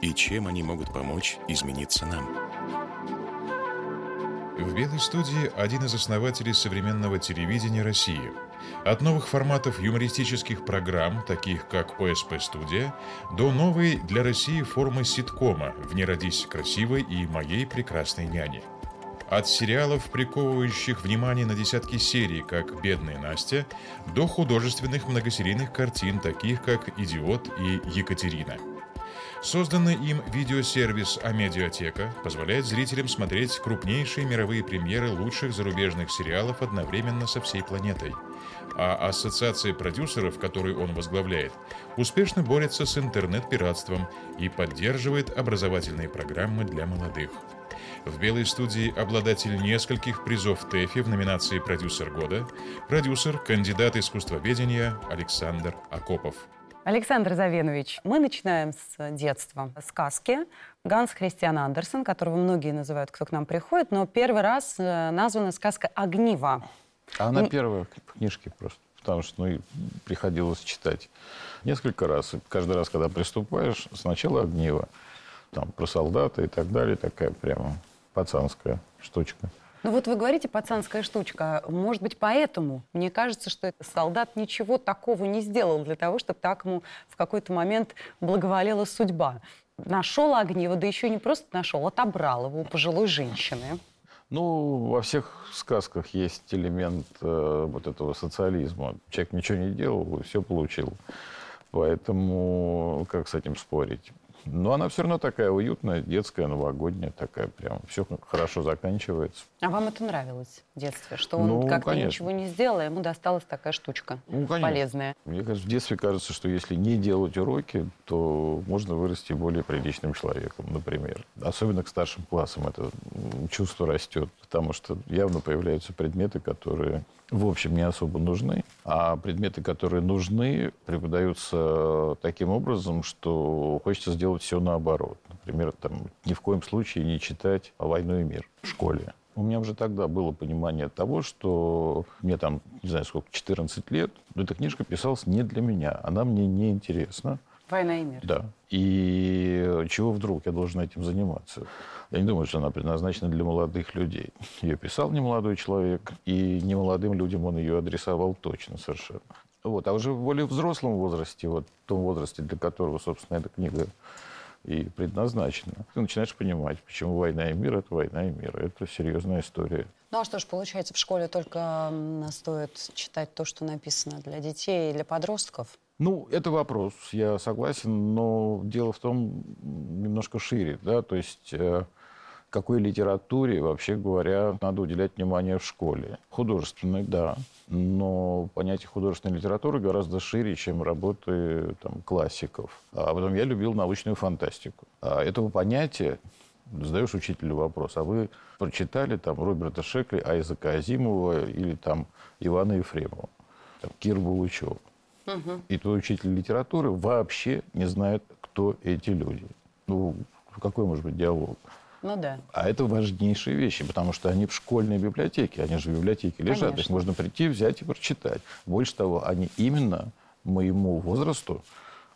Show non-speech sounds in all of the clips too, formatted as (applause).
и чем они могут помочь измениться нам. В «Белой студии» один из основателей современного телевидения России. От новых форматов юмористических программ, таких как ОСП-студия, до новой для России формы ситкома «В не родись красивой» и «Моей прекрасной няни». От сериалов, приковывающих внимание на десятки серий, как «Бедная Настя», до художественных многосерийных картин, таких как «Идиот» и «Екатерина». Созданный им видеосервис «Амедиатека» позволяет зрителям смотреть крупнейшие мировые премьеры лучших зарубежных сериалов одновременно со всей планетой. А ассоциация продюсеров, которую он возглавляет, успешно борется с интернет-пиратством и поддерживает образовательные программы для молодых. В «Белой студии» обладатель нескольких призов ТЭФИ в номинации «Продюсер года», продюсер, кандидат искусствоведения Александр Акопов. Александр Завенович, мы начинаем с детства. Сказки. Ганс Христиан Андерсен, которого многие называют, кто к нам приходит, но первый раз э, названа сказка «Огнива». А она первая в книжке просто, потому что ну, приходилось читать несколько раз. И каждый раз, когда приступаешь, сначала «Огниво», там про солдата и так далее, такая прямо пацанская штучка. Ну вот вы говорите пацанская штучка. Может быть, поэтому мне кажется, что этот солдат ничего такого не сделал для того, чтобы так ему в какой-то момент благоволела судьба. Нашел огниво, да еще не просто нашел, отобрал его у пожилой женщины. Ну, во всех сказках есть элемент э, вот этого социализма. Человек ничего не делал, все получил. Поэтому как с этим спорить? Но она все равно такая уютная, детская, новогодняя, такая прям. Все хорошо заканчивается. А вам это нравилось в детстве? Что он ну, как-то ничего не сделал, а ему досталась такая штучка ну, полезная? Мне кажется, в детстве кажется, что если не делать уроки, то можно вырасти более приличным человеком, например. Особенно к старшим классам это чувство растет, потому что явно появляются предметы, которые в общем не особо нужны, а предметы, которые нужны, преподаются таким образом, что хочется сделать все наоборот. Например, там, ни в коем случае не читать «Войну и мир» в школе. У меня уже тогда было понимание того, что мне там, не знаю сколько, 14 лет, но эта книжка писалась не для меня, она мне не интересна. «Война и мир». Да. И чего вдруг я должен этим заниматься? Я не думаю, что она предназначена для молодых людей. Ее писал не молодой человек, и не молодым людям он ее адресовал точно совершенно. Вот. А уже в более взрослом возрасте, вот в том возрасте, для которого, собственно, эта книга и предназначена, ты начинаешь понимать, почему война и мир – это война и мир. Это серьезная история. Ну а что ж, получается, в школе только стоит читать то, что написано для детей и для подростков? Ну, это вопрос, я согласен, но дело в том немножко шире, да, то есть э, какой литературе, вообще говоря, надо уделять внимание в школе. Художественной, да. Но понятие художественной литературы гораздо шире, чем работы там, классиков. А потом я любил научную фантастику. А этого понятия задаешь учителю вопрос, а вы прочитали там Роберта Шекли, Айзека Азимова или там Ивана Ефремова, там, Кир Булычева. Угу. И твой учитель литературы вообще не знает, кто эти люди. Ну, какой может быть диалог? Ну да. А это важнейшие вещи, потому что они в школьной библиотеке, они же в библиотеке лежат, Конечно. их можно прийти, взять и прочитать. Больше того, они именно моему возрасту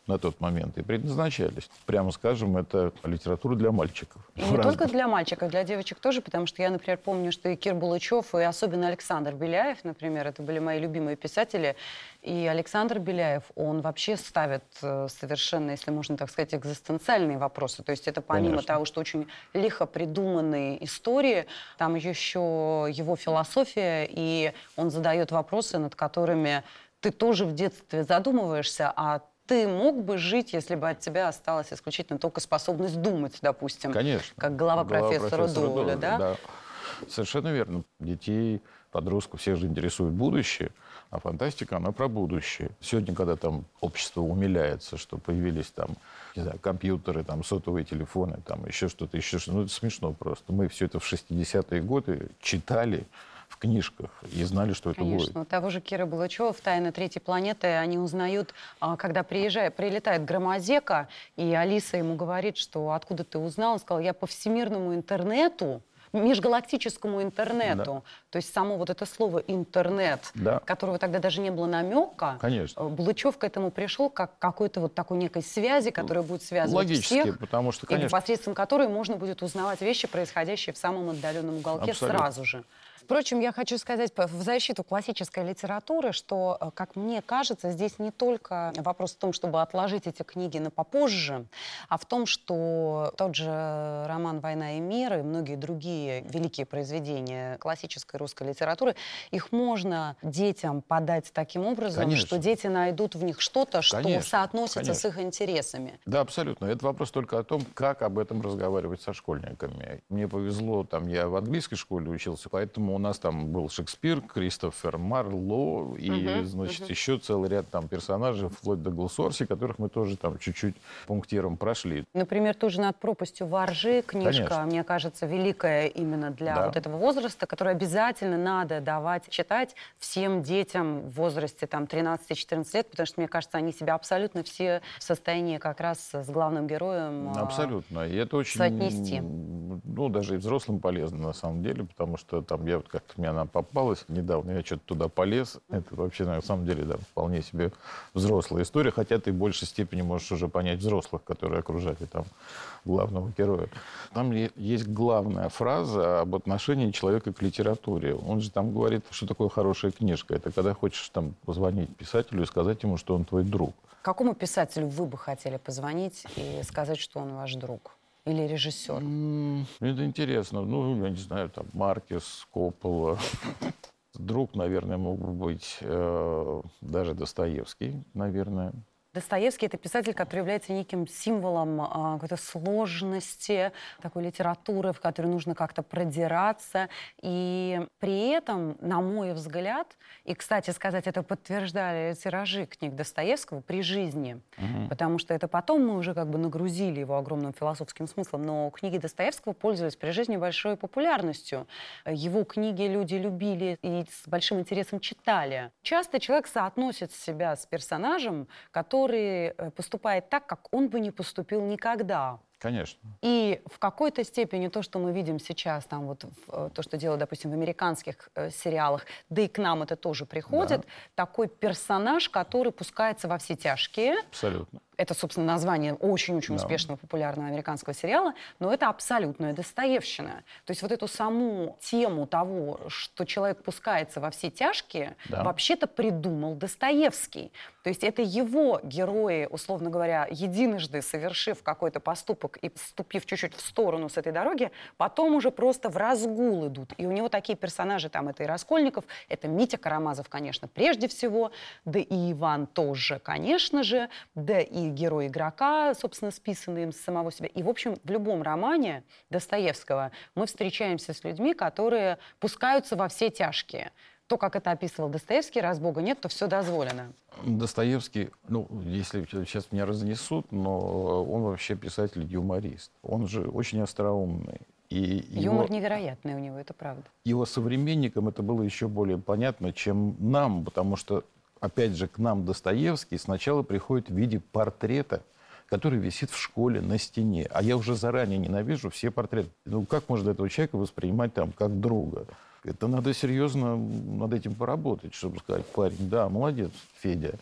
на тот момент и предназначались. Прямо скажем, это литература для мальчиков. И не только для мальчиков, для девочек тоже, потому что я, например, помню, что и Кир Булычев, и особенно Александр Беляев, например, это были мои любимые писатели. И Александр Беляев, он вообще ставит э, совершенно, если можно так сказать, экзистенциальные вопросы. То есть это помимо Конечно. того, что очень лихо придуманные истории, там еще его философия, и он задает вопросы, над которыми ты тоже в детстве задумываешься, а ты мог бы жить, если бы от тебя осталась исключительно только способность думать, допустим? Конечно. Как глава, глава профессора, профессора Доуля, да? да? Совершенно верно. Детей подростков всех же интересует будущее, а фантастика, она про будущее. Сегодня, когда там общество умиляется, что появились там, не знаю, компьютеры, там, сотовые телефоны, там, еще что-то, еще что-то, ну, это смешно просто. Мы все это в 60-е годы читали, в книжках и знали, что это Конечно. будет. У того же Кира Булычева в «Тайны третьей планеты» они узнают, а, когда приезжает, прилетает громозека, и Алиса ему говорит, что откуда ты узнал? Он сказал, я по всемирному интернету межгалактическому интернету. То есть само вот это слово «интернет», Да. которого тогда даже не было намека, Конечно. э, Булычев к этому пришел как какой-то вот такой некой связи, которая будет связывать Логически, всех, потому что, и конечно, посредством которой можно будет узнавать вещи, происходящие в самом отдаленном уголке Абсолютно. сразу же. Впрочем, я хочу сказать в защиту классической литературы, что, э, как мне кажется, здесь не только вопрос в том, чтобы отложить эти книги на попозже, а в том, что тот же роман «Война и мир» и многие другие великие произведения классической русской литературы, их можно детям подать таким образом, Конечно. что дети найдут в них что-то, что Конечно, соотносится с конечно. их интересами. Да, абсолютно. Это вопрос только о том, как об этом разговаривать со школьниками. Мне повезло, там я в английской школе учился, поэтому у нас там был Шекспир, Кристофер Марло и, Мгм, значит, мгм. еще целый ряд там персонажей, вплоть до Глсорси, которых мы тоже там чуть-чуть пунктиром прошли. Например, тоже «Над пропастью воржи» книжка, Конечно. мне кажется, великая именно для Да. вот этого возраста, которую обязательно надо давать читать всем детям в возрасте там 13-14 лет, потому что, мне кажется, они себя абсолютно все в состоянии как раз с главным героем а, Абсолютно. И это очень, соотнести. ну, даже и взрослым полезно, на самом деле, потому что там я как-то мне она попалась недавно, я что-то туда полез. Это вообще, на самом деле, да, вполне себе взрослая история, хотя ты в большей степени можешь уже понять взрослых, которые окружали там главного героя. Там есть главная фраза об отношении человека к литературе. Он же там говорит, что такое хорошая книжка. Это когда хочешь там позвонить писателю и сказать ему, что он твой друг. Какому писателю вы бы хотели позвонить и сказать, что он ваш друг? Или режиссер? Это интересно. Ну, я не знаю, там Маркес, Коппола. Друг, наверное, мог бы быть э, даже Достоевский, наверное. Достоевский это писатель, который является неким символом а, какой-то сложности, такой литературы, в которой нужно как-то продираться. И при этом, на мой взгляд, и, кстати сказать, это подтверждали тиражи книг Достоевского при жизни, потому что это потом мы уже как бы нагрузили его огромным философским смыслом, но книги Достоевского пользовались при жизни большой популярностью. Его книги люди любили и с большим интересом читали. Часто человек соотносит себя с персонажем, который э, поступает так, как он бы не поступил никогда. Конечно. И в какой-то степени то, что мы видим сейчас, там вот э, то, что делают, допустим, в американских э, сериалах, да и к нам это тоже приходит, такой персонаж, который пускается во все тяжкие. Абсолютно. Это, собственно, название очень-очень Да. успешного популярного американского сериала, но это абсолютная достоевщина. То есть вот эту саму тему того, что человек пускается во все тяжкие, Да. вообще-то придумал Достоевский. То есть это его герои, условно говоря, единожды совершив какой-то поступок и ступив чуть-чуть в сторону с этой дороги, потом уже просто в разгул идут. И у него такие персонажи, там, это и Раскольников, это Митя Карамазов, конечно, прежде всего, да и Иван тоже, конечно же, да и герой игрока, собственно, списанный им с самого себя. И, в общем, в любом романе Достоевского мы встречаемся с людьми, которые пускаются во все тяжкие. То, как это описывал Достоевский, раз Бога нет, то все дозволено. Достоевский, ну, если сейчас меня разнесут, но он вообще писатель-юморист. Он же очень остроумный. И Юмор его, невероятный у него, это правда. его современникам это было еще более понятно, чем нам, потому что, опять же, к нам Достоевский сначала приходит в виде портрета, который висит в школе на стене. А я уже заранее ненавижу все портреты. Ну, как можно этого человека воспринимать там как друга? Это надо серьезно над этим поработать, чтобы сказать, парень, да, молодец, Федя.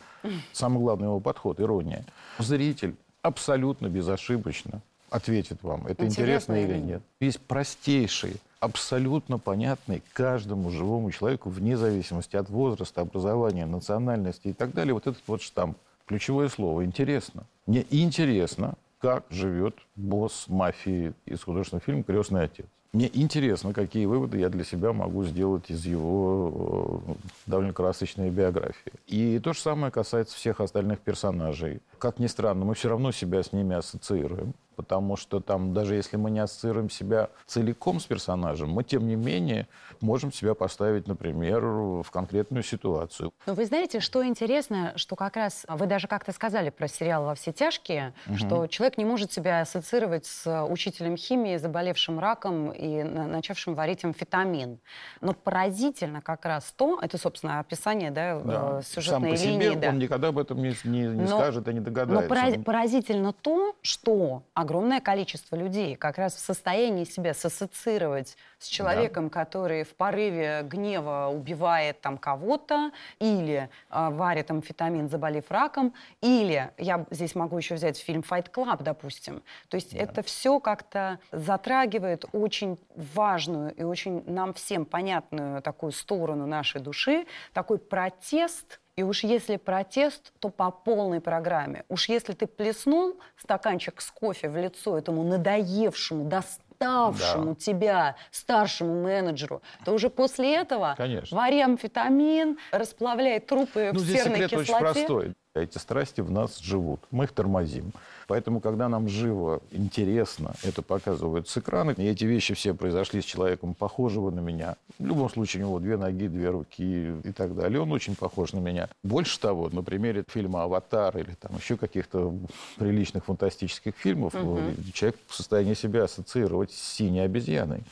Самый главный его подход, ирония. Зритель абсолютно безошибочно ответит вам, это Интересно интересно, или нет. Есть простейший, абсолютно понятный каждому живому человеку, вне зависимости от возраста, образования, национальности и так далее, вот этот вот штамп. Ключевое слово «интересно». Мне интересно, как живет босс мафии из художественного фильма «Крестный отец». Мне интересно, какие выводы я для себя могу сделать из его э, довольно красочной биографии. И то же самое касается всех остальных персонажей. Как ни странно, мы все равно себя с ними ассоциируем. Потому что там, даже если мы не ассоциируем себя целиком с персонажем, мы, тем не менее, можем себя поставить, например, в конкретную ситуацию. Но вы знаете, что интересно, что как раз вы даже как-то сказали про сериал «Во все тяжкие», угу. что человек не может себя ассоциировать с учителем химии, заболевшим раком и начавшим варить амфетамин. Но поразительно как раз то, это, собственно, описание да, да. Э, сюжетной Сам по линии. Себе да. он никогда об этом не, не, не но, скажет и не догадается. Но поразительно то, что огромное количество людей как раз в состоянии себя сассоциировать с человеком, да. который в порыве гнева убивает там кого-то, или э, варит амфетамин, заболев раком, или, я здесь могу еще взять фильм «Fight Club», допустим. То есть да. это все как-то затрагивает очень важную и очень нам всем понятную такую сторону нашей души, такой протест и уж если протест, то по полной программе. Уж если ты плеснул стаканчик с кофе в лицо этому надоевшему, доставшему да. тебя старшему менеджеру, то уже после этого Конечно. вари амфетамин, расплавляй трупы ну, в серной здесь секрет кислоте. очень простой. Эти страсти в нас живут. Мы их тормозим. Поэтому, когда нам живо, интересно, это показывают с экрана, и эти вещи все произошли с человеком, похожего на меня. В любом случае, у него две ноги, две руки и так далее. Он очень похож на меня. Больше того, на примере фильма «Аватар» или там еще каких-то приличных фантастических фильмов, угу. человек в состоянии себя ассоциировать с синей обезьяной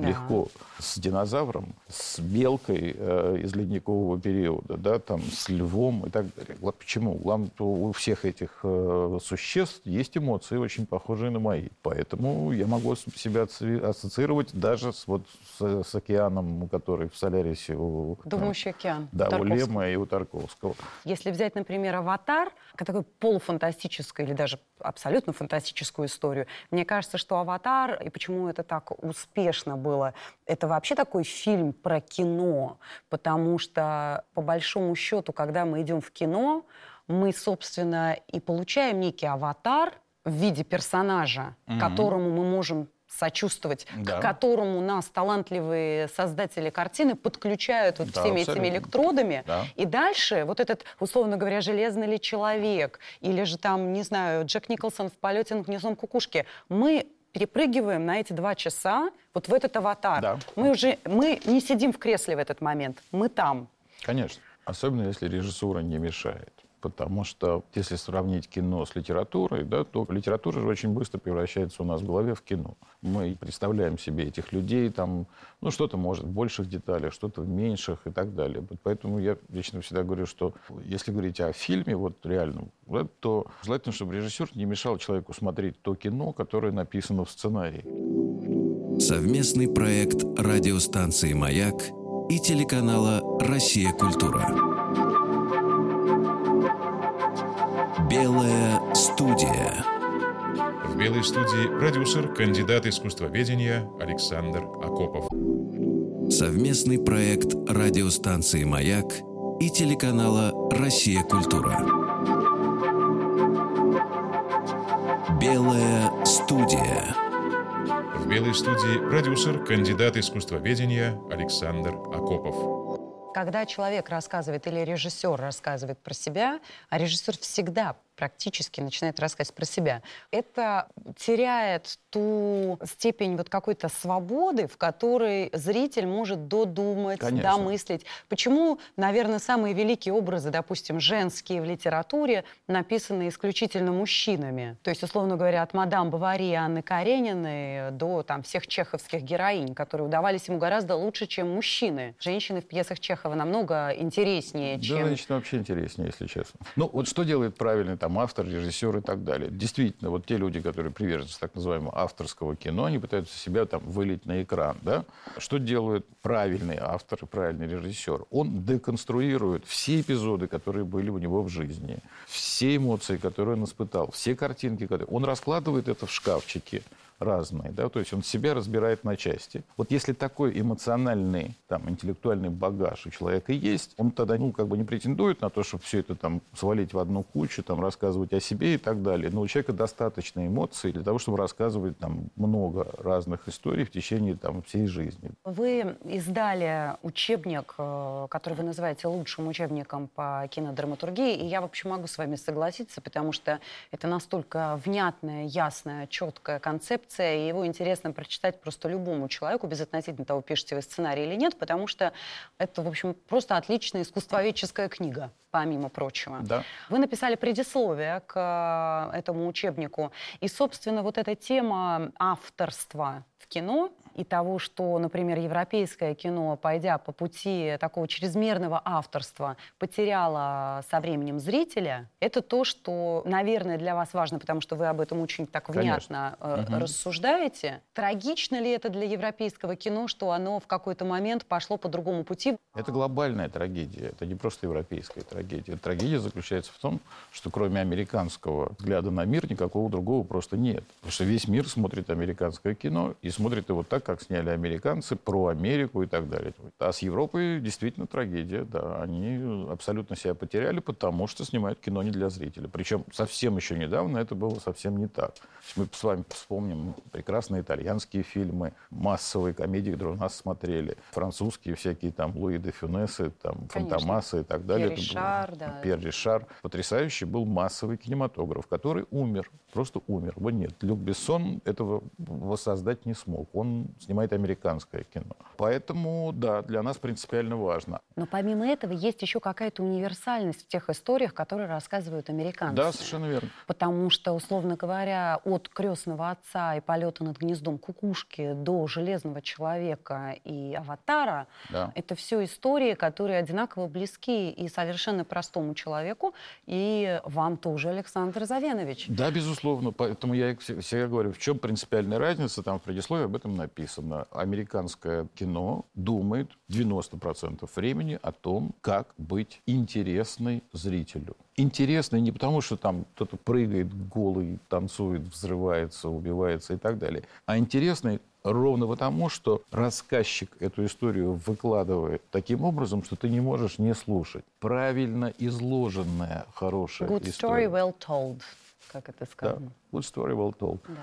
да. легко с динозавром, с белкой э, из ледникового периода, да, там, с львом и так далее. Почему? У всех этих э, существ есть эмоции, очень похожие на мои. Поэтому я могу себя ассоциировать даже с, вот, с, с океаном, который в Солярисе у... Думающий океан. Да, у, у Лема и у Тарковского. Если взять, например, «Аватар», такой полуфантастический или даже абсолютно фантастическую историю, мне кажется, что «Аватар», и почему это так успешно было. Это вообще такой фильм про кино, потому что, по большому счету, когда мы идем в кино, мы, собственно, и получаем некий аватар в виде персонажа, mm-hmm. которому мы можем сочувствовать, да. к которому нас талантливые создатели картины подключают вот да, всеми абсолютно. этими электродами. Да. И дальше вот этот, условно говоря, железный ли человек, или же там, не знаю, Джек Николсон в полете над гнездом кукушки, мы перепрыгиваем на эти два часа вот в этот аватар. Да. Мы уже мы не сидим в кресле в этот момент, мы там. Конечно. Особенно если режиссура не мешает потому что если сравнить кино с литературой, да, то литература же очень быстро превращается у нас в голове в кино. Мы представляем себе этих людей, там, ну, что-то может в больших деталях, что-то в меньших и так далее. Поэтому я лично всегда говорю, что если говорить о фильме, вот реальном, да, то желательно, чтобы режиссер не мешал человеку смотреть то кино, которое написано в сценарии. Совместный проект радиостанции «Маяк» и телеканала «Россия. Культура». Белая студия. В белой студии продюсер, кандидат искусствоведения Александр Акопов. Совместный проект радиостанции «Маяк» и телеканала «Россия. Культура». Белая студия. В белой студии продюсер, кандидат искусствоведения Александр Акопов когда человек рассказывает или режиссер рассказывает про себя, а режиссер всегда практически начинает рассказывать про себя, это теряет ту степень вот какой-то свободы, в которой зритель может додумать, Конечно. домыслить. Почему, наверное, самые великие образы, допустим, женские в литературе, написаны исключительно мужчинами? То есть, условно говоря, от мадам Бавари Анны Карениной до там, всех чеховских героинь, которые удавались ему гораздо лучше, чем мужчины. Женщины в пьесах Чехова намного интереснее, чем... Да, женщины вообще интереснее, если честно. Ну, вот что делает правильный там автор, режиссер и так далее. Действительно, вот те люди, которые приверженцы так называемого авторского кино, они пытаются себя там вылить на экран, да? Что делает правильный автор и правильный режиссер? Он деконструирует все эпизоды, которые были у него в жизни, все эмоции, которые он испытал, все картинки, которые... Он раскладывает это в шкафчики, разные, да, то есть он себя разбирает на части. Вот если такой эмоциональный, там, интеллектуальный багаж у человека есть, он тогда, ну, как бы не претендует на то, чтобы все это там свалить в одну кучу, там, рассказывать о себе и так далее. Но у человека достаточно эмоций для того, чтобы рассказывать там много разных историй в течение там всей жизни. Вы издали учебник, э, который вы называете лучшим учебником по кинодраматургии, и я, в общем, могу с вами согласиться, потому что это настолько внятная, ясная, четкая концепция, и его интересно прочитать просто любому человеку, без относительно того, пишете вы сценарий или нет, потому что это, в общем, просто отличная искусствоведческая книга помимо прочего. Да. Вы написали предисловие к э, этому учебнику. И, собственно, вот эта тема авторства в кино и того, что, например, европейское кино, пойдя по пути такого чрезмерного авторства, потеряло со временем зрителя, это то, что, наверное, для вас важно, потому что вы об этом очень так внятно Мгм. рассуждаете. Трагично ли это для европейского кино, что оно в какой-то момент пошло по другому пути? Это глобальная трагедия, это не просто европейская трагедия. Трагедия заключается в том, что кроме американского взгляда на мир никакого другого просто нет. Потому что весь мир смотрит американское кино и смотрит его так, как сняли американцы, про Америку и так далее. А с Европой действительно трагедия, да. Они абсолютно себя потеряли, потому что снимают кино не для зрителя. Причем совсем еще недавно это было совсем не так. Мы с вами вспомним прекрасные итальянские фильмы, массовые комедии, которые у нас смотрели, французские всякие там Луи де Фюнесы, там. Фантомасы и так далее. Пьер Ришар, да. Пьер Ришар. Потрясающий был массовый кинематограф, который умер, просто умер. Его нет. Люк Бессон этого воссоздать не смог. Он снимает американское кино. Поэтому, да, для нас принципиально важно. Но помимо этого есть еще какая-то универсальность в тех историях, которые рассказывают американцы. Да, совершенно верно. Потому что, условно говоря, от крестного отца и полета над гнездом кукушки до железного человека и аватара, Да. это все истории, которые одинаково близки и совершенно простому человеку, и вам тоже, Александр Завенович. Да, безусловно. Поэтому я всегда говорю, в чем принципиальная разница, там в предисловии об этом написано. Американское кино думает 90% времени о том, как быть интересной зрителю. Интересной не потому, что там кто-то прыгает голый, танцует, взрывается, убивается и так далее, а интересной ровно потому, что рассказчик эту историю выкладывает таким образом, что ты не можешь не слушать. Правильно изложенная хорошая Good история. story well told, как это Да. сказано. Good story well told. Да.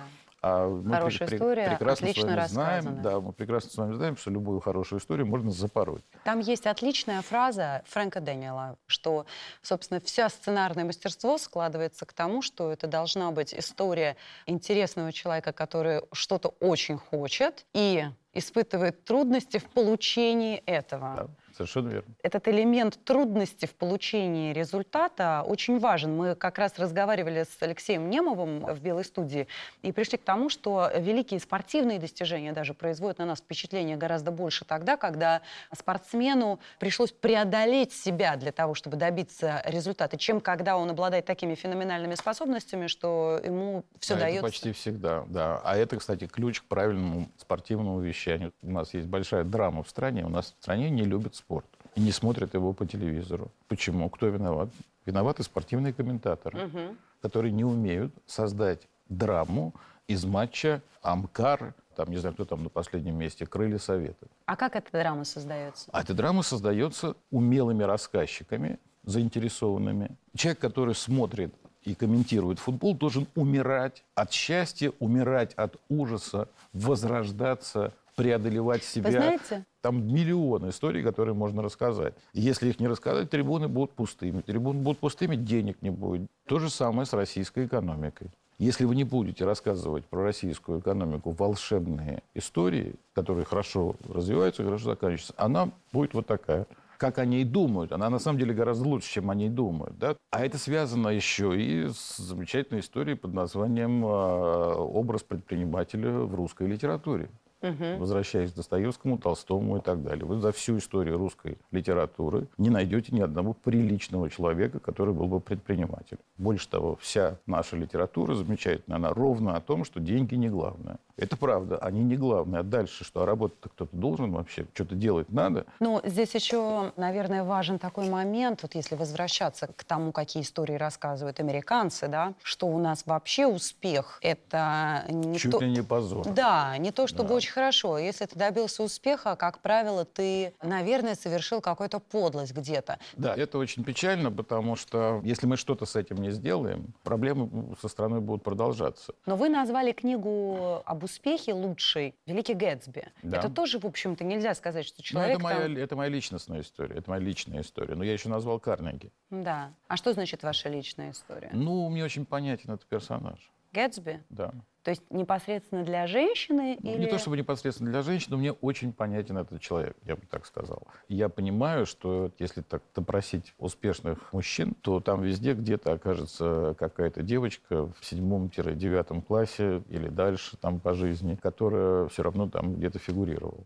А мы Хорошая история, прекрасно отлично с вами знаем, да, мы прекрасно с вами знаем, что любую хорошую историю можно запороть. Там есть отличная фраза Фрэнка Дэниела, что, собственно, вся сценарное мастерство складывается к тому, что это должна быть история интересного человека, который что-то очень хочет и испытывает трудности в получении этого. Да, совершенно верно. Этот элемент трудности в получении результата очень важен. Мы как раз разговаривали с Алексеем Немовым в Белой студии и пришли к тому, что великие спортивные достижения даже производят на нас впечатление гораздо больше тогда, когда спортсмену пришлось преодолеть себя для того, чтобы добиться результата, чем когда он обладает такими феноменальными способностями, что ему все А это дается. почти всегда, да. А это, кстати, ключ к правильному спортивному вещанию. У нас есть большая драма в стране. У нас в стране не любят спорт. И не смотрят его по телевизору. Почему? Кто виноват? Виноваты спортивные комментаторы, Мгм. которые не умеют создать драму из матча Амкар, там, не знаю, кто там на последнем месте, Крылья Совета. А как эта драма создается? А эта драма создается умелыми рассказчиками, заинтересованными. Человек, который смотрит и комментирует футбол, должен умирать от счастья, умирать от ужаса, возрождаться, преодолевать себя. Вы знаете, Там миллион историй, которые можно рассказать. И если их не рассказать, трибуны будут пустыми. Трибуны будут пустыми, денег не будет. То же самое с российской экономикой. Если вы не будете рассказывать про российскую экономику волшебные истории, которые хорошо развиваются и хорошо заканчиваются, она будет вот такая. Как они и думают. Она на самом деле гораздо лучше, чем они думают. Да? А это связано еще и с замечательной историей под названием э, «Образ предпринимателя в русской литературе». Мгм. возвращаясь к Достоевскому, Толстому и так далее. Вы за всю историю русской литературы не найдете ни одного приличного человека, который был бы предприниматель. Больше того, вся наша литература замечательная, она ровно о том, что деньги не главное. Это правда, они не главное. А дальше что? А работать-то кто-то должен вообще? Что-то делать надо? Ну, здесь еще, наверное, важен такой момент, вот если возвращаться к тому, какие истории рассказывают американцы, да, что у нас вообще успех — это не Чуть то... ли не позор. Да, не то чтобы Да. очень хорошо. Если ты добился успеха, как правило, ты, наверное, совершил какую-то подлость где-то. Да, это очень печально, потому что если мы что-то с этим не сделаем, проблемы со страной будут продолжаться. Но вы назвали книгу об успехе лучшей «Великий Гэтсби». Да. Это тоже, в общем-то, нельзя сказать, что Ну, человек это, моя, там... это моя личностная история, это моя личная история. Но я еще назвал Карнеги. Да. А что значит ваша личная история? Ну, мне очень понятен этот персонаж. Гэтсби? Да. То есть непосредственно для женщины Ну, или... Не то чтобы непосредственно для женщин, но мне очень понятен этот человек, я бы так сказал. Я понимаю, что если так допросить успешных мужчин, то там везде где-то окажется какая-то девочка в седьмом-девятом классе или дальше там по жизни, которая все равно там где-то фигурировала.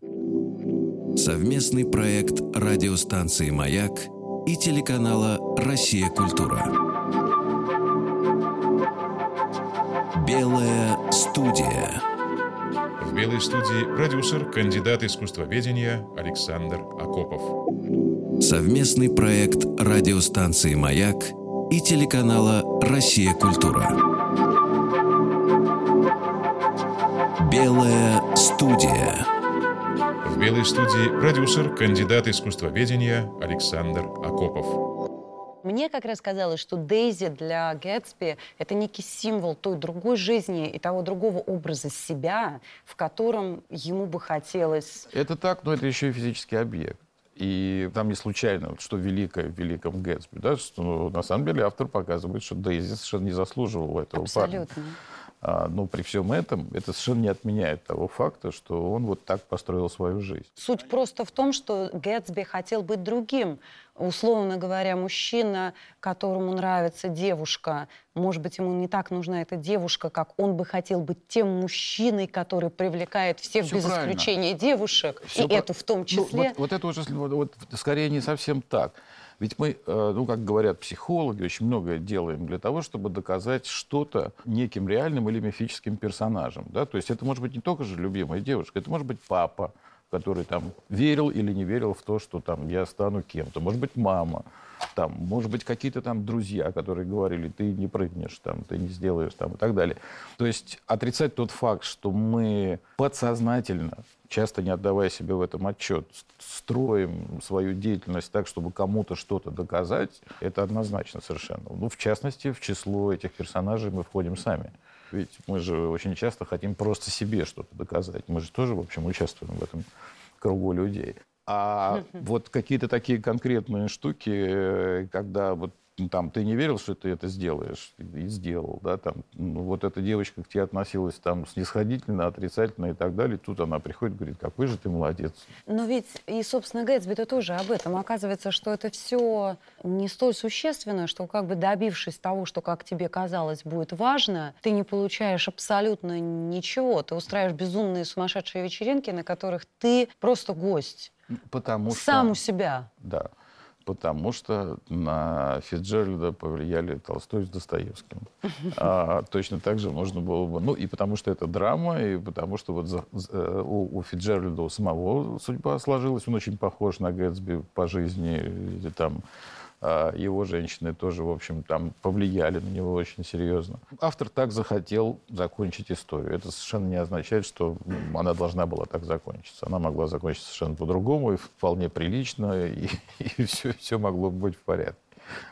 Совместный проект радиостанции «Маяк» и телеканала «Россия. Культура». Белая студия. В белой студии продюсер, кандидат искусствоведения Александр Акопов. Совместный проект радиостанции «Маяк» и телеканала «Россия. Культура». Белая студия. В белой студии продюсер, кандидат искусствоведения Александр Акопов. Мне как раз казалось, что Дейзи для Гэтсби — это некий символ той другой жизни и того другого образа себя, в котором ему бы хотелось... Это так, но это еще и физический объект. И там не случайно, вот что великое в великом Гэтсби, да, что ну, на самом деле автор показывает, что Дейзи совершенно не заслуживал этого парня. Абсолютно. А, но при всем этом это совершенно не отменяет того факта, что он вот так построил свою жизнь. Суть просто в том, что Гэтсби хотел быть другим. Условно говоря, мужчина, которому нравится девушка, может быть, ему не так нужна эта девушка, как он бы хотел быть тем мужчиной, который привлекает всех Всё без правильно. исключения девушек, Всё и про- эту в том Ну, числе. вот, вот это уже вот, вот скорее не совсем так. Ведь мы, э, ну, как говорят психологи, очень многое делаем для того, чтобы доказать что-то неким реальным или мифическим персонажем. Да? То есть это может быть не только же любимая девушка, это может быть папа, который там верил или не верил в то, что там я стану кем-то. Может быть, мама. Там, может быть, какие-то там друзья, которые говорили, ты не прыгнешь, там, ты не сделаешь, там, и так далее. То есть отрицать тот факт, что мы подсознательно, часто не отдавая себе в этом отчет, строим свою деятельность так, чтобы кому-то что-то доказать, это однозначно совершенно. Ну, в частности, в число этих персонажей мы входим сами. Ведь мы же очень часто хотим просто себе что-то доказать. Мы же тоже, в общем, участвуем в этом кругу людей. А вот какие-то такие конкретные штуки, э, когда вот там ты не верил, что ты это сделаешь, и сделал, да, там, ну, вот эта девочка к тебе относилась там снисходительно, отрицательно и так далее, тут она приходит говорит, какой же ты молодец. Но ведь и, собственно, Гэтсби-то тоже об этом. Оказывается, что это все не столь существенно, что как бы добившись того, что, как тебе казалось, будет важно, ты не получаешь абсолютно ничего. Ты устраиваешь безумные сумасшедшие вечеринки, на которых ты просто гость. Потому что... Сам у себя. Да, потому что на Фитджеральда повлияли Толстой с Достоевским. (laughs) А, точно так же можно было бы... Ну, и потому что это драма, и потому что вот за- за- э, у, у Фитджеральда у самого судьба сложилась. Он очень похож на Гэтсби по жизни. И там его женщины тоже, в общем, там повлияли на него очень серьезно. Автор так захотел закончить историю. Это совершенно не означает, что она должна была так закончиться. Она могла закончиться совершенно по-другому, и вполне прилично, и, (laughs) все, все могло быть в порядке.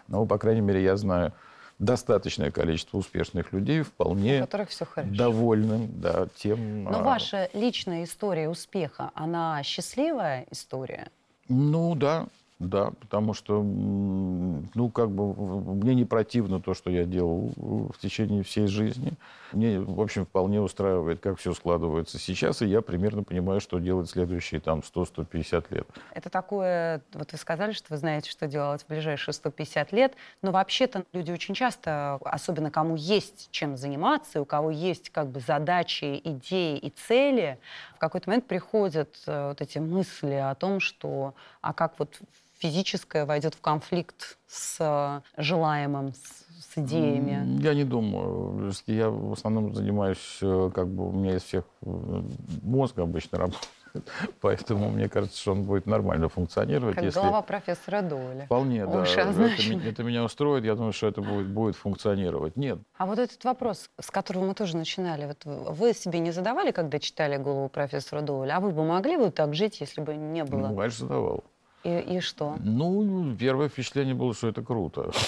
Но, по крайней мере, я знаю достаточное количество успешных людей, у вполне которых все хорошо. довольным да, тем... Но а, ваша личная история успеха, она счастливая история? Ну да, Да, потому что, ну, как бы, мне не противно то, что я делал в течение всей жизни. Мне, в общем, вполне устраивает, как все складывается сейчас, и я примерно понимаю, что делать следующие, там, 100-150 лет. Это такое, вот вы сказали, что вы знаете, что делать в ближайшие 150 лет, но вообще-то люди очень часто, особенно кому есть чем заниматься, у кого есть, как бы, задачи, идеи и цели, в какой-то момент приходят э, вот эти мысли о том, что, а как вот физическое войдет в конфликт с э, желаемым, с, с идеями? Я не думаю. Я в основном занимаюсь, э, как бы у меня из всех э, мозг обычно работает. (laughs) Поэтому мне кажется, что он будет нормально функционировать. Как если... голова профессора Доуля. Вполне, да. Это, это меня устроит. Я думаю, что это будет, будет функционировать. Нет. А вот этот вопрос, с которого мы тоже начинали, вот вы себе не задавали, когда читали голову профессора Доуля? А вы бы могли бы так жить, если бы не было? Ну, конечно, задавал. И, и что? Ну, первое впечатление было, что это круто. (laughs)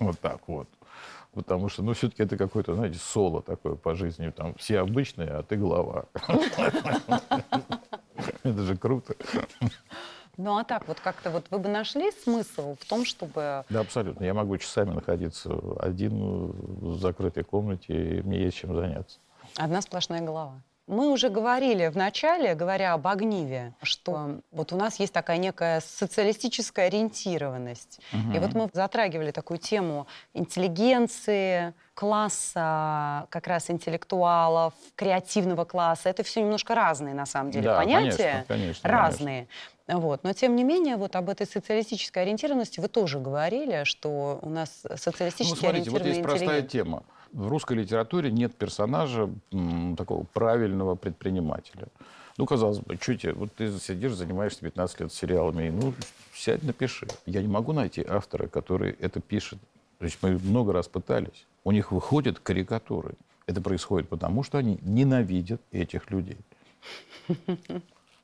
Вот так вот. Потому что, ну, все-таки это какое-то, знаете, соло такое по жизни. Там все обычные, а ты глава. (laughs) Это же круто. Ну а так, вот как-то вот вы бы нашли смысл в том, чтобы... Да, абсолютно. Я могу часами находиться один в закрытой комнате, и мне есть чем заняться. Одна сплошная голова. Мы уже говорили в начале, говоря об огниве, что вот у нас есть такая некая социалистическая ориентированность. Угу. И вот мы затрагивали такую тему интеллигенции, класса как раз интеллектуалов, креативного класса. Это все немножко разные, на самом деле, да, понятия. Конечно, конечно, разные. Конечно. Вот. Но, тем не менее, вот об этой социалистической ориентированности вы тоже говорили, что у нас социалистически ну, смотрите, вот есть простая тема. В русской литературе нет персонажа такого правильного предпринимателя. Ну, казалось бы, что тебе, вот ты сидишь, занимаешься 15 лет сериалами, ну, сядь, напиши. Я не могу найти автора, который это пишет. То есть мы много раз пытались. У них выходят карикатуры. Это происходит потому, что они ненавидят этих людей.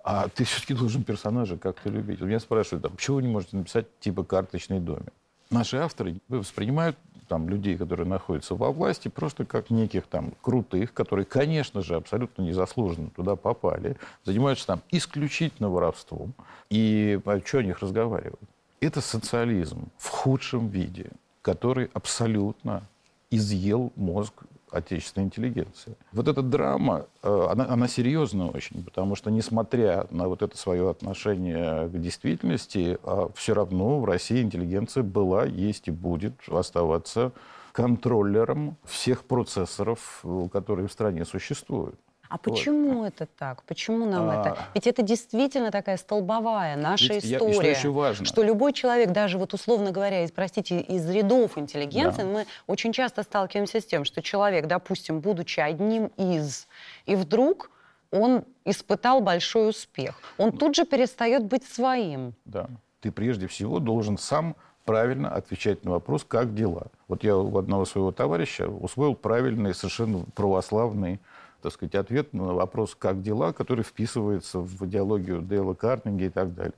А ты все-таки должен персонажа как-то любить. У меня спрашивают, а почему вы не можете написать типа «Карточный домик»? Наши авторы воспринимают там, людей, которые находятся во власти, просто как неких там крутых, которые, конечно же, абсолютно незаслуженно туда попали, занимаются там исключительно воровством. И о чем о них разговаривают? Это социализм в худшем виде, который абсолютно изъел мозг отечественной интеллигенции. Вот эта драма, э, она, она серьезна очень, потому что, несмотря на вот это свое отношение к действительности, а все равно в России интеллигенция была, есть и будет оставаться контроллером всех процессоров, э, которые в стране существуют. А почему вот. это так? Почему нам а... это? Ведь это действительно такая столбовая наша Ведь история. Я, что еще важно? Что любой человек, даже вот условно говоря, из, простите, из рядов интеллигенции, да. мы очень часто сталкиваемся с тем, что человек, допустим, будучи одним из, и вдруг он испытал большой успех. Он тут же перестает быть своим. Да. Ты прежде всего должен сам правильно отвечать на вопрос, как дела. Вот я у одного своего товарища усвоил правильный, совершенно православный так сказать, ответ на вопрос «как дела?», который вписывается в идеологию Дейла Карнеги и так далее.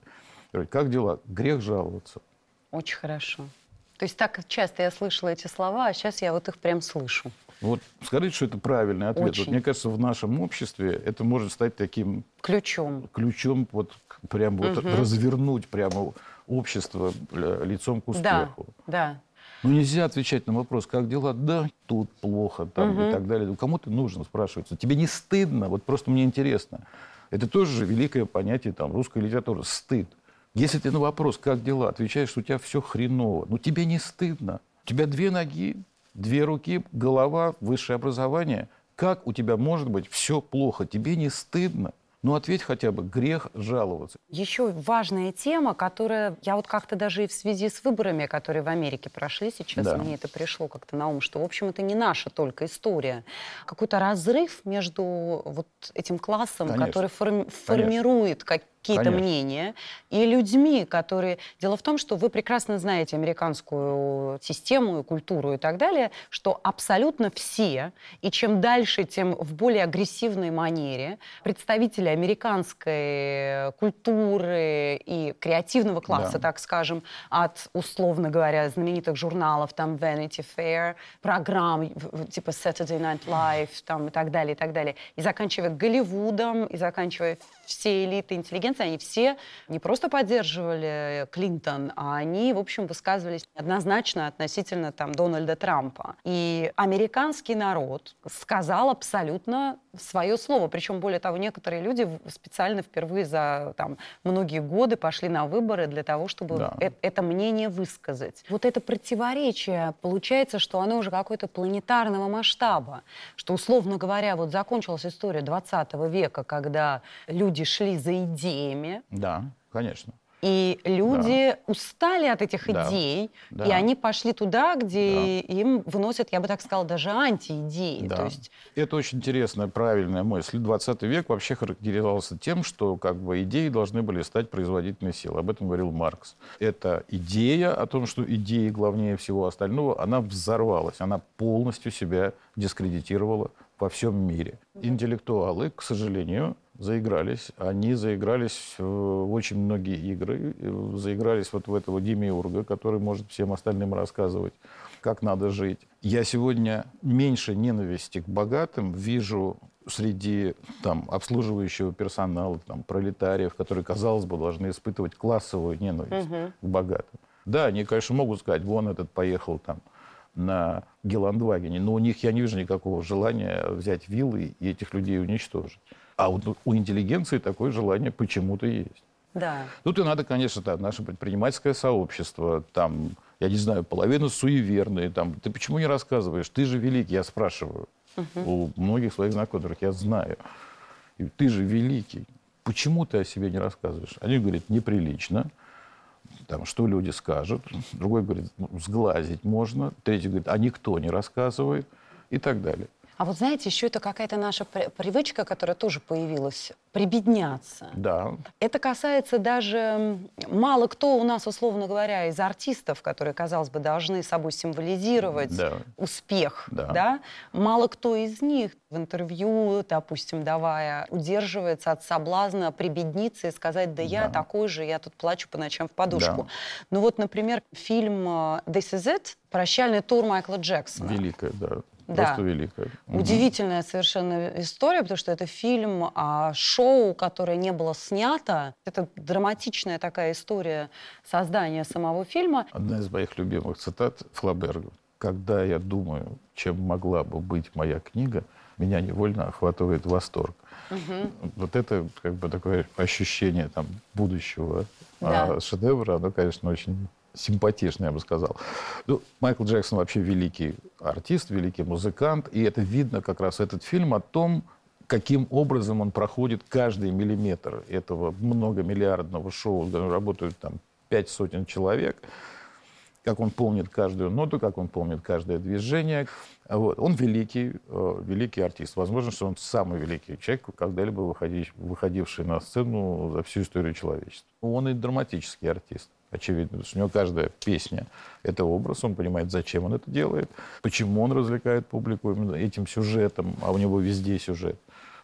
Как дела? Грех жаловаться. Очень хорошо. То есть так часто я слышала эти слова, а сейчас я вот их прям слышу. Вот скажите, что это правильный ответ. Очень. Вот, мне кажется, в нашем обществе это может стать таким... Ключом. Ключом, вот прям вот угу. развернуть прямо общество лицом к успеху. Да, да. Ну, нельзя отвечать на вопрос, как дела? Да, тут плохо, там угу. и так далее. Кому ты нужен, спрашивается. Тебе не стыдно? Вот просто мне интересно. Это тоже великое понятие там, русской литературы. Стыд. Если ты на вопрос, как дела, отвечаешь, что у тебя все хреново, ну тебе не стыдно. У тебя две ноги, две руки, голова, высшее образование. Как у тебя может быть все плохо? Тебе не стыдно? Ну, ответь хотя бы, грех жаловаться. Еще важная тема, которая, я вот как-то даже и в связи с выборами, которые в Америке прошли сейчас, да. мне это пришло как-то на ум, что, в общем, это не наша только история. Какой-то разрыв между вот этим классом, Конечно. который форми- формирует как какие-то мнения, и людьми, которые... Дело в том, что вы прекрасно знаете американскую систему и культуру и так далее, что абсолютно все, и чем дальше, тем в более агрессивной манере, представители американской культуры и креативного класса, да. так скажем, от, условно говоря, знаменитых журналов, там, Vanity Fair, программ типа Saturday Night Live, там, и так далее, и так далее, и заканчивая Голливудом, и заканчивая все элиты интеллигенции, они все не просто поддерживали Клинтон, а они, в общем, высказывались однозначно относительно там Дональда Трампа. И американский народ сказал абсолютно свое слово. Причем, более того, некоторые люди специально впервые за там, многие годы пошли на выборы для того, чтобы да. э- это мнение высказать. Вот это противоречие, получается, что оно уже какое-то планетарного масштаба, что, условно говоря, вот закончилась история 20 века, когда люди шли за идеями. Да, конечно. И люди да. устали от этих да. идей, да. и они пошли туда, где да. им вносят, я бы так сказала, даже антиидеи. Да. То есть... Это очень интересная, правильная мысль. 20 век вообще характеризовался тем, что как бы идеи должны были стать производительной силой. Об этом говорил Маркс. Эта идея о том, что идеи главнее всего остального, она взорвалась, она полностью себя дискредитировала во всем мире. Интеллектуалы, к сожалению, заигрались. Они заигрались в очень многие игры, заигрались вот в этого демиурга, который может всем остальным рассказывать, как надо жить. Я сегодня меньше ненависти к богатым вижу среди там, обслуживающего персонала, там, пролетариев, которые, казалось бы, должны испытывать классовую ненависть угу. к богатым. Да, они, конечно, могут сказать, вон этот поехал там на Геландвагене, но у них я не вижу никакого желания взять виллы и этих людей уничтожить. А вот у интеллигенции такое желание почему-то есть. Да. Тут и надо, конечно, да, наше предпринимательское сообщество, там, я не знаю, половина суеверные, там, ты почему не рассказываешь? Ты же великий, я спрашиваю. Угу. У многих своих знакомых я знаю. И ты же великий. Почему ты о себе не рассказываешь? Они говорят, неприлично. Там, что люди скажут. Другой говорит, «Ну, сглазить можно. Третий говорит, а никто не рассказывает. И так далее. А вот знаете, еще это какая-то наша привычка, которая тоже появилась, прибедняться. Да. Это касается даже мало кто у нас, условно говоря, из артистов, которые, казалось бы, должны собой символизировать да. успех, да. да, мало кто из них в интервью, допустим, давая, удерживается от соблазна прибедниться и сказать, да, да. я такой же, я тут плачу по ночам в подушку. Да. Ну вот, например, фильм э, «This is it», «Прощальный тур» Майкла Джексона. Великая, да. Да. Просто великая. Удивительная угу. совершенно история, потому что это фильм о шоу, которое не было снято. Это драматичная такая история создания самого фильма. Одна из моих любимых цитат Флаберга. «Когда я думаю, чем могла бы быть моя книга, меня невольно охватывает восторг». Угу. Вот это как бы такое ощущение там, будущего да. а шедевра, оно, конечно, очень симпатичный, я бы сказал. Ну, Майкл Джексон вообще великий артист, великий музыкант, и это видно как раз этот фильм о том, каким образом он проходит каждый миллиметр этого многомиллиардного шоу, где работают там пять сотен человек, как он помнит каждую ноту, как он помнит каждое движение. Вот. Он великий, э, великий артист. Возможно, что он самый великий человек, когда-либо выходивший на сцену за всю историю человечества. Он и драматический артист очевидно, потому что у него каждая песня — это образ, он понимает, зачем он это делает, почему он развлекает публику именно этим сюжетом, а у него везде сюжет.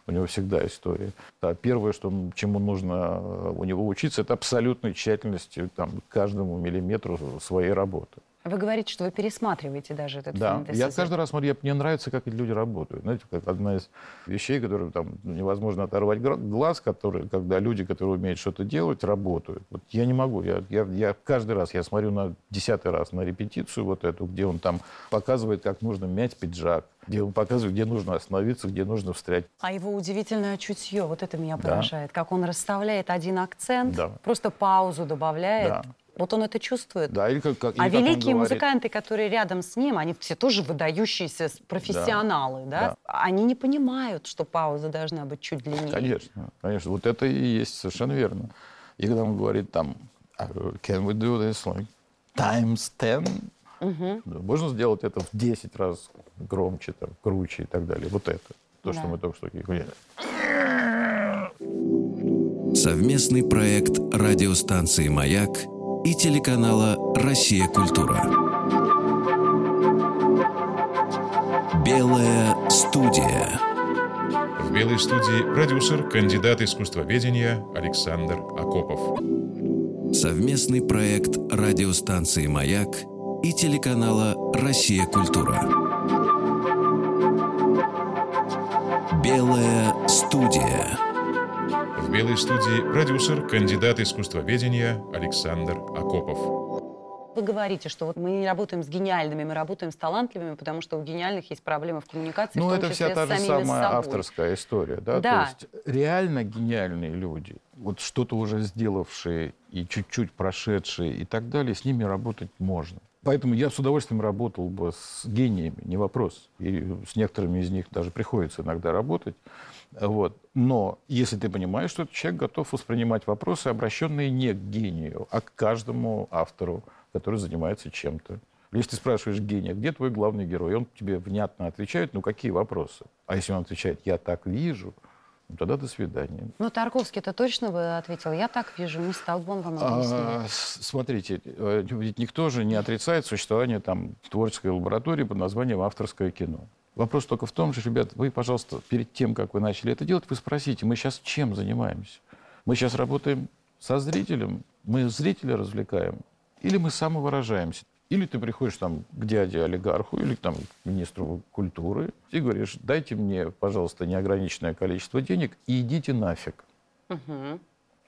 У него всегда история. А первое, что, чему нужно э, у него учиться, это абсолютной тщательностью там, каждому миллиметру своей работы. Вы говорите, что вы пересматриваете даже этот да. фильм. Да, я каждый раз смотрю, мне нравится, как эти люди работают. Знаете, как одна из вещей, которые там невозможно оторвать глаз, которые, когда люди, которые умеют что-то делать, работают. Вот я не могу. Я, я, я каждый раз, я смотрю на десятый раз на репетицию вот эту, где он там показывает, как нужно мять пиджак, где он показывает, где нужно остановиться, где нужно встрять. А его удивительное чутье, вот это меня поражает. Да. Как он расставляет один акцент, да. просто паузу добавляет. Да. Вот он это чувствует. Да, или как, как, а или великие музыканты, которые рядом с ним, они все тоже выдающиеся профессионалы, да. Да? да? Они не понимают, что пауза должна быть чуть длиннее. Конечно, конечно. Вот это и есть совершенно верно. И когда он говорит там, «А, can we do this like times ten? Угу. Можно сделать это в 10 раз громче, там, круче и так далее. Вот это. То, да. что мы только что говорили. Совместный проект радиостанции «Маяк» и телеканала «Россия. Культура». Белая студия. В «Белой студии» продюсер, кандидат искусствоведения Александр Акопов. Совместный проект радиостанции «Маяк» и телеканала «Россия. Культура». Белая студия белой студии продюсер, кандидат искусствоведения Александр Акопов. Вы говорите, что вот мы не работаем с гениальными, мы работаем с талантливыми, потому что у гениальных есть проблемы в коммуникации, Ну, в том это числе вся та же самая авторская история, да? Да. То есть реально гениальные люди, вот что-то уже сделавшие и чуть-чуть прошедшие и так далее, с ними работать можно. Поэтому я с удовольствием работал бы с гениями, не вопрос. И с некоторыми из них даже приходится иногда работать. Вот. Но если ты понимаешь, что этот человек готов воспринимать вопросы, обращенные не к гению, а к каждому автору, который занимается чем-то. Если ты спрашиваешь гения, где твой главный герой, он тебе внятно отвечает, ну какие вопросы? А если он отвечает, я так вижу, ну, тогда до свидания. Ну, Тарковский-то точно бы ответил, я так вижу, не стал бы он вам объяснять. А, с- смотрите, э, ведь никто же не отрицает существование там творческой лаборатории под названием авторское кино. Вопрос только в том же, ребят, вы, пожалуйста, перед тем, как вы начали это делать, вы спросите, мы сейчас чем занимаемся? Мы сейчас работаем со зрителем, мы зрителя развлекаем, или мы самовыражаемся? Или ты приходишь там к дяде олигарху или там, к министру культуры и говоришь, дайте мне, пожалуйста, неограниченное количество денег и идите нафиг. Мгм.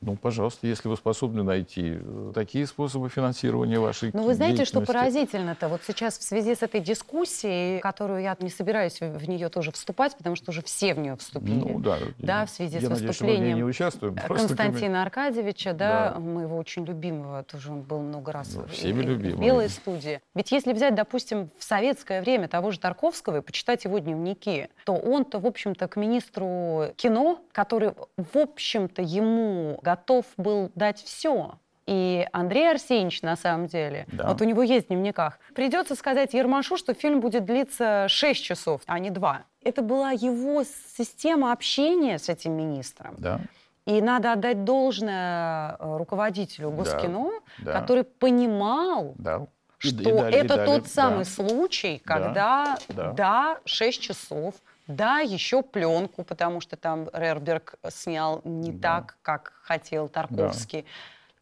Ну, пожалуйста, если вы способны найти э, такие способы финансирования вашей Ну, вы знаете, что поразительно-то? Вот сейчас в связи с этой дискуссией, которую я не собираюсь в в нее тоже вступать, потому что уже все в нее вступили. Ну, да. Да, в связи Я с надеюсь, в выступлением не участвуем. Константина Аркадьевича, да, Да. моего очень любимого, тоже он был много раз Ну, в- всеми в любимый. белой студии. Ведь если взять, допустим, в советское время того же Тарковского и почитать его дневники, то он-то, в общем-то, к министру кино, который, в общем-то, ему готов был дать все. И Андрей Арсеньевич, на самом деле, Да. вот у него есть в дневниках, придется сказать Ермашу, что фильм будет длиться 6 часов, а не 2. Это была его система общения с этим министром. Да, И надо отдать должное э, руководителю Да, Госкино, да. который понимал, да. И- что и и это далее, тот самый да. случай, Да, когда да. да, 6 часов, да, еще пленку, потому что там Рерберг снял не Да. так, как хотел Тарковский.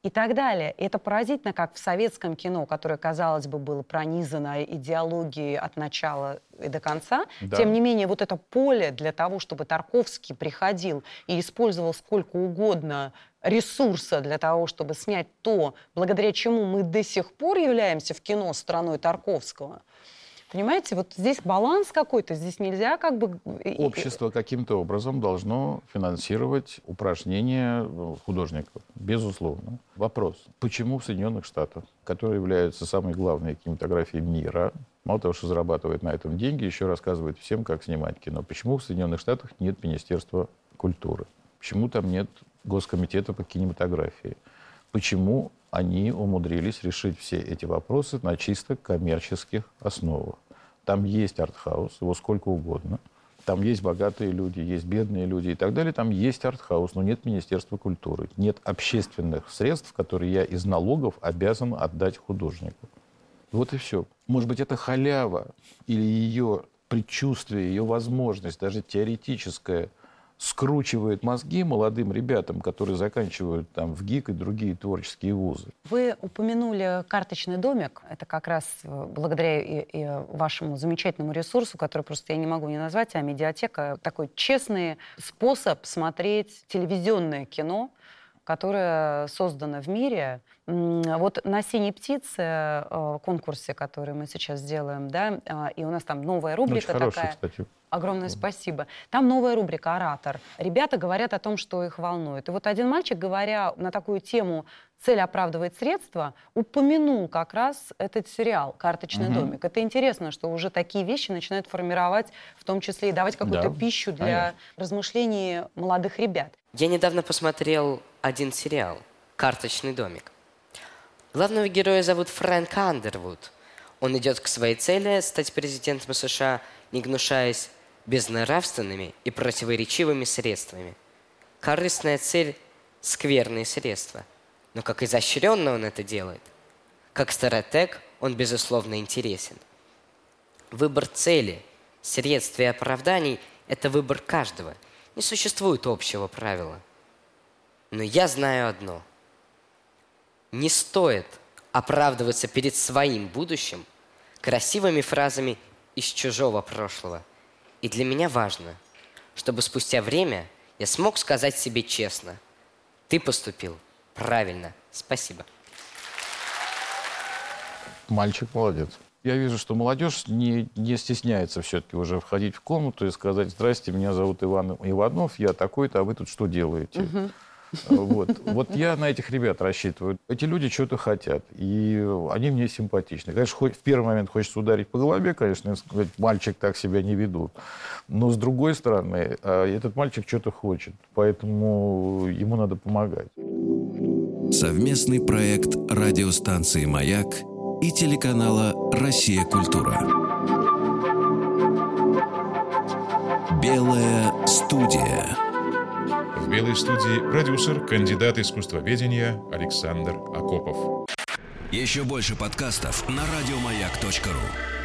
И так далее. И это поразительно, как в советском кино, которое, казалось бы, было пронизано идеологией от начала и до конца, Да. тем не менее, вот это поле для того, чтобы Тарковский приходил и использовал сколько угодно ресурса для того, чтобы снять то, благодаря чему мы до сих пор являемся в кино страной Тарковского. Понимаете, вот здесь баланс какой-то, здесь нельзя как бы... Общество каким-то образом должно финансировать упражнения э, художников, безусловно. Вопрос, почему в Соединенных Штатах, которые являются самой главной кинематографией мира, мало того, что зарабатывает на этом деньги, еще рассказывает всем, как снимать кино, почему в Соединенных Штатах нет Министерства культуры, почему там нет Госкомитета по кинематографии, почему они умудрились решить все эти вопросы на чисто коммерческих основах. Там есть артхаус, его сколько угодно. Там есть богатые люди, есть бедные люди и так далее. Там есть артхаус, но нет Министерства культуры. Нет общественных средств, которые я из налогов обязан отдать художнику. Вот и все. Может быть, это халява или ее предчувствие, ее возможность, даже теоретическая, скручивает мозги молодым ребятам, которые заканчивают там в ГИК и другие творческие вузы. Вы упомянули карточный домик. Это как раз э, благодаря и, и вашему замечательному ресурсу, который просто я не могу не назвать, а медиатека. Такой честный способ смотреть телевизионное кино, которое создано в мире. Вот на «Синей птице» э, конкурсе, который мы сейчас делаем, да, а, и у нас там новая Очень рубрика хороший, такая. кстати. Огромное спасибо. Там новая рубрика «Оратор». Ребята говорят о том, что их волнует. И вот один мальчик, говоря на такую тему «Цель оправдывает средства», упомянул как раз этот сериал «Карточный Мгм. домик». Это интересно, что уже такие вещи начинают формировать, в том числе и давать какую-то Да, пищу для конечно. размышлений молодых ребят. Я недавно посмотрел один сериал «Карточный домик». Главного героя зовут Фрэнк Андервуд. Он идет к своей цели стать президентом США, не гнушаясь безнравственными и противоречивыми средствами. Корыстная цель – скверные средства. Но как изощренно он это делает. Как стратег он, безусловно, интересен. Выбор цели, средств и оправданий – это выбор каждого. Не существует общего правила. Но я знаю одно. Не стоит оправдываться перед своим будущим красивыми фразами из чужого прошлого. И для меня важно, чтобы спустя время я смог сказать себе честно, Ты поступил правильно. Спасибо. Мальчик молодец. Я вижу, что молодежь не, не стесняется все-таки уже входить в комнату и сказать, здрасте, меня зовут Иван Иванов, я такой-то, а вы тут что делаете? Вот. вот я на этих ребят рассчитываю. Эти люди что-то хотят, и они мне симпатичны. Конечно, хоть в первый момент хочется ударить по голове, конечно, сказать, мальчик так себя не ведут. Но с другой стороны, а, этот мальчик что-то хочет, поэтому ему надо помогать. Совместный проект радиостанции «Маяк» и телеканала «Россия. Культура». Белая студия. В белой студии продюсер, кандидат искусствоведения Александр Акопов. Еще больше подкастов на радиомаяк.ру.